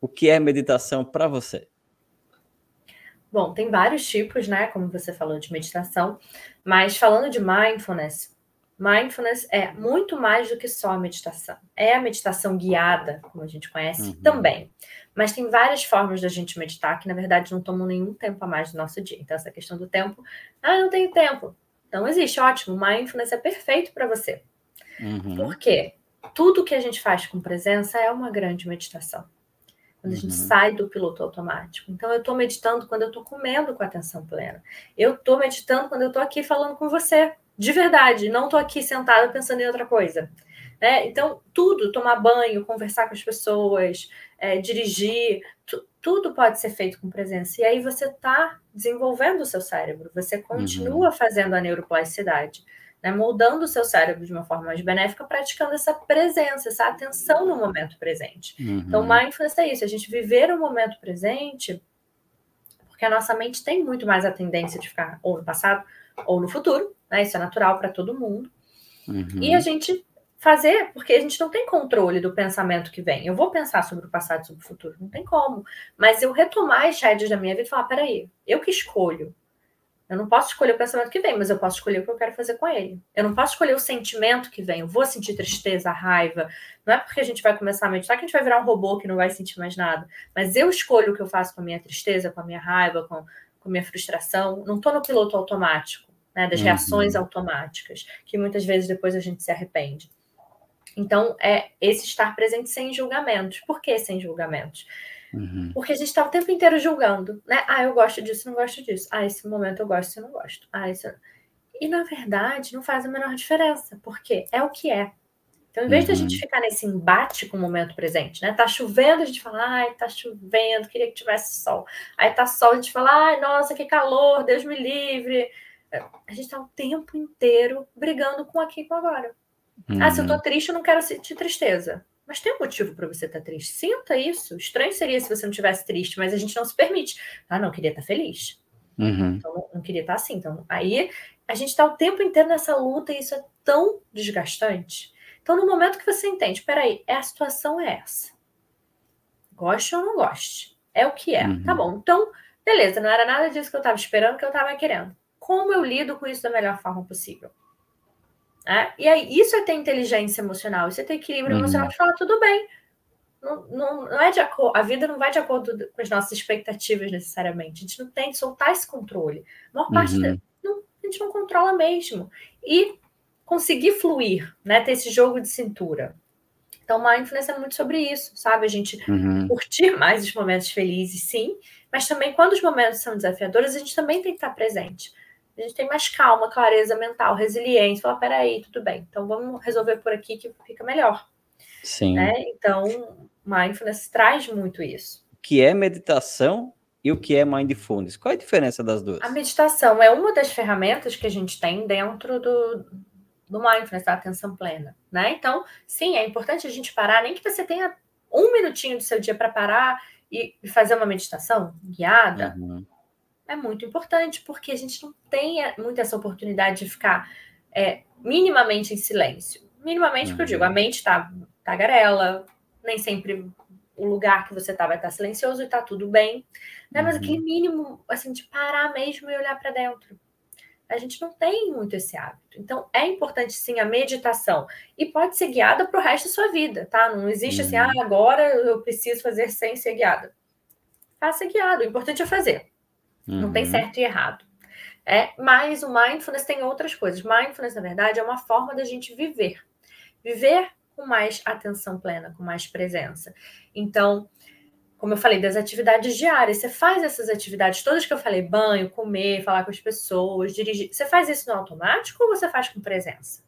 O que é meditação para você? Bom, tem vários tipos, né? Como você falou de meditação, mas falando de mindfulness, mindfulness é muito mais do que só a meditação. É a meditação guiada, como a gente conhece, uhum. também. Mas tem várias formas da gente meditar que, na verdade, não tomam nenhum tempo a mais do nosso dia. Então, essa questão do tempo, ah, não tenho tempo. Não existe, ótimo. Mindfulness é perfeito para você. Uhum. Por quê? Tudo que a gente faz com presença é uma grande meditação. Quando a gente uhum. sai do piloto automático. Então, eu estou meditando quando eu estou comendo com atenção plena. Eu estou meditando quando eu estou aqui falando com você. De verdade. Não estou aqui sentada pensando em outra coisa. Né? Então, tudo, tomar banho, conversar com as pessoas, é, dirigir, tudo pode ser feito com presença. E aí você está desenvolvendo o seu cérebro, você continua uhum. fazendo a neuroplasticidade né, moldando o seu cérebro de uma forma mais benéfica, praticando essa presença, essa atenção no momento presente. Uhum. Então, mindfulness é isso, a gente viver o momento presente, porque a nossa mente tem muito mais a tendência de ficar ou no passado ou no futuro, né? Isso é natural para todo mundo. Uhum. E a gente fazer, porque a gente não tem controle do pensamento que vem. Eu vou pensar sobre o passado, sobre o futuro, não tem como. Mas eu retomar as rédeas da minha vida e falar: peraí, eu que escolho eu não posso escolher o pensamento que vem, mas eu posso escolher o que eu quero fazer com ele. Eu não posso escolher o sentimento que vem. Eu vou sentir tristeza, raiva. Não é porque a gente vai começar a meditar que a gente vai virar um robô que não vai sentir mais nada. Mas eu escolho o que eu faço com a minha tristeza, com a minha raiva, com, com a minha frustração. Não estou no piloto automático, né, das uhum. reações automáticas, que muitas vezes depois a gente se arrepende. Então, é esse estar presente sem julgamentos. Por que sem julgamentos? Uhum. Porque a gente está o tempo inteiro julgando, né? Ah, eu gosto disso, não gosto disso. Ah, esse momento eu gosto, eu não gosto. Ah, isso. E na verdade não faz a menor diferença, porque é o que é. Então, em vez uhum. de a gente ficar nesse embate com o momento presente, né? Tá chovendo, a gente fala, ai, tá chovendo, queria que tivesse sol. Aí tá sol, a gente fala, ai, nossa, que calor, Deus me livre. A gente tá o tempo inteiro brigando com aqui e com agora. Uhum. Ah, se eu tô uhum. triste, eu não quero sentir tristeza. Mas tem um motivo para você estar tá triste. Sinta isso. Estranho seria se você não tivesse triste, mas a gente não se permite. Ah, não, queria estar tá feliz. Uhum. Então, não queria estar tá assim. Então, aí a gente está o tempo inteiro nessa luta e isso é tão desgastante. Então, no momento que você entende, peraí, é a situação é essa. Goste ou não goste. É o que é. Uhum. Tá bom. Então, beleza, não era nada disso que eu estava esperando, que eu estava querendo. Como eu lido com isso da melhor forma possível? Né? E aí, isso é ter inteligência emocional, isso é ter equilíbrio uhum. emocional de falar, tudo bem. Não, não, não é de acordo, a vida não vai de acordo com as nossas expectativas necessariamente. A gente não tem que soltar esse controle. A maior parte uhum. da, não, a gente não controla mesmo. E conseguir fluir, né? Ter esse jogo de cintura. Então, mindfulness é muito sobre isso, sabe? A gente uhum. curtir mais os momentos felizes, sim, mas também quando os momentos são desafiadores, a gente também tem que estar presente a gente tem mais calma, clareza mental, resiliência. Falar, peraí, tudo bem, então vamos resolver por aqui que fica melhor. Sim. Né? Então, mindfulness traz muito isso. O que é meditação e o que é mindfulness? Qual é a diferença das duas? A meditação é uma das ferramentas que a gente tem dentro do, do mindfulness, da atenção plena, né? Então, sim, é importante a gente parar, nem que você tenha um minutinho do seu dia para parar e fazer uma meditação guiada. Uhum é muito importante, porque a gente não tem é, muito essa oportunidade de ficar é, minimamente em silêncio. Minimamente, porque eu digo, a uhum. mente está tagarela, nem sempre o lugar que você está vai estar tá silencioso e está tudo bem, né? Mas aquele uhum. mínimo, assim, de parar mesmo e olhar para dentro. A gente não tem muito esse hábito. Então, é importante sim a meditação. E pode ser guiada para o resto da sua vida, tá? Não existe assim, ah, agora eu preciso fazer sem ser guiada. Faça guiado. O importante é fazer. Uhum. Não tem uhum. certo e errado. É, mas o mindfulness tem outras coisas. Mindfulness, na verdade, é uma forma da gente viver. Viver com mais atenção plena, com mais presença. Então, como eu falei, das atividades diárias, você faz essas atividades todas que eu falei, banho, comer, falar com as pessoas, dirigir. Você faz isso no automático ou você faz com presença?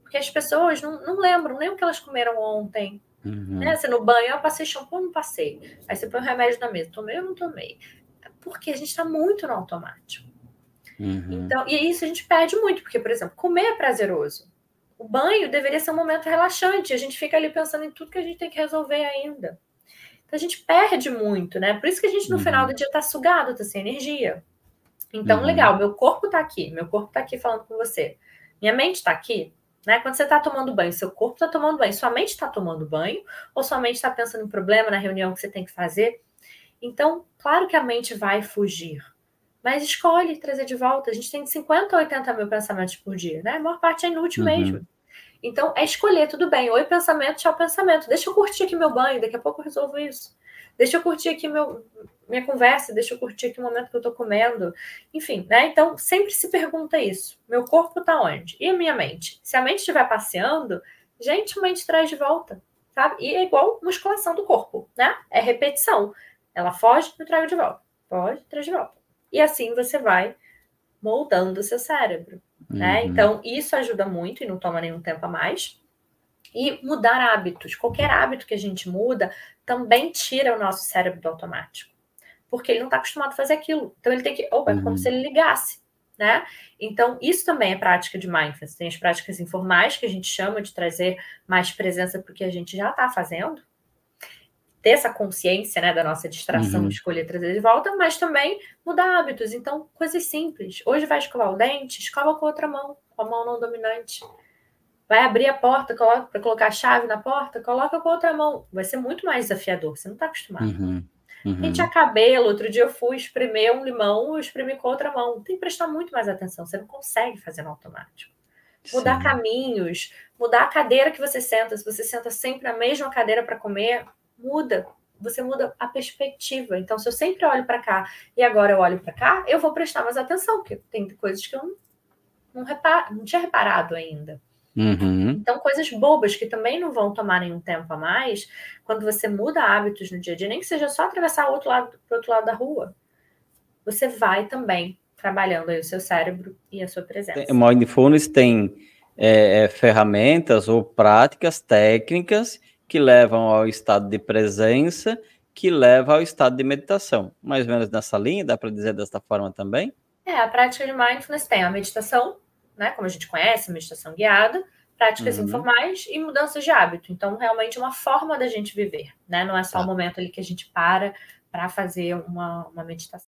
Porque as pessoas não, não lembram nem o que elas comeram ontem. Uhum. Né? Você no banho, eu passei shampoo, não passei. Aí você põe o remédio na mesa, tomei ou não tomei? Porque a gente está muito no automático. Uhum. Então, e isso a gente perde muito, porque, por exemplo, comer é prazeroso. O banho deveria ser um momento relaxante, a gente fica ali pensando em tudo que a gente tem que resolver ainda. Então a gente perde muito, né? Por isso que a gente no uhum. final do dia tá sugado, tá sem energia. Então, uhum. legal, meu corpo tá aqui, meu corpo tá aqui falando com você. Minha mente tá aqui, Né? Quando você está tomando banho, seu corpo está tomando banho, sua mente está tomando banho, ou sua mente está pensando em problema na reunião que você tem que fazer. Então, claro que a mente vai fugir, mas escolhe trazer de volta. A gente tem 50 ou 80 mil pensamentos por dia, né? A maior parte é inútil uhum. mesmo. Então, é escolher, tudo bem. Oi, pensamento, tchau, pensamento. Deixa eu curtir aqui meu banho, daqui a pouco eu resolvo isso. Deixa eu curtir aqui meu, minha conversa, deixa eu curtir aqui o momento que eu tô comendo. Enfim, né? Então, sempre se pergunta isso. Meu corpo tá onde? E a minha mente? Se a mente estiver passeando, gentilmente traz de volta, sabe? E é igual musculação do corpo, né? É repetição. Ela foge, eu trago de volta. Foge, traz de volta. E assim você vai moldando o seu cérebro, né? Uhum. Então, isso ajuda muito e não toma nenhum tempo a mais. E mudar hábitos. Qualquer hábito que a gente muda também tira o nosso cérebro do automático. Porque ele não está acostumado a fazer aquilo. Então ele tem que. Opa, é como uhum. se ele ligasse. Né? Então, isso também é prática de mindfulness. Tem as práticas informais, que a gente chama de trazer mais presença porque a gente já está fazendo. Ter essa consciência né, da nossa distração, uhum. escolher trazer de volta, mas também mudar hábitos. Então, coisas simples. Hoje vai escovar o dente, escova com a outra mão, com a mão não dominante. Vai abrir a porta para colocar a chave na porta, coloca com a outra mão. Vai ser muito mais desafiador, você não está acostumado. Uhum. Uhum. Cabelo, outro dia eu fui espremer um limão, eu espremi com a outra mão. Tem que prestar muito mais atenção, você não consegue fazer no automático. Mudar Sim. caminhos, mudar a cadeira que você senta. Se você senta sempre na mesma cadeira para comer, muda. Você muda a perspectiva. Então, se eu sempre olho para cá e agora eu olho para cá, eu vou prestar mais atenção, porque tem coisas que eu não, não, reparo, não tinha reparado ainda. Uhum. Então, coisas bobas que também não vão tomar nenhum tempo a mais, quando você muda hábitos no dia a dia, nem que seja só atravessar o outro lado, pro outro lado da rua, você vai também trabalhando aí o seu cérebro e a sua presença. O Mindfulness tem é, é, ferramentas ou práticas técnicas que levam ao estado de presença, que leva ao estado de meditação. Mais ou menos nessa linha, dá para dizer desta forma também? É, a prática de mindfulness tem a meditação, né, como a gente conhece, meditação guiada, práticas uhum. informais e mudanças de hábito. Então, realmente é uma forma da gente viver, né? Não é só o tá. momento ali que a gente para para fazer uma, uma meditação.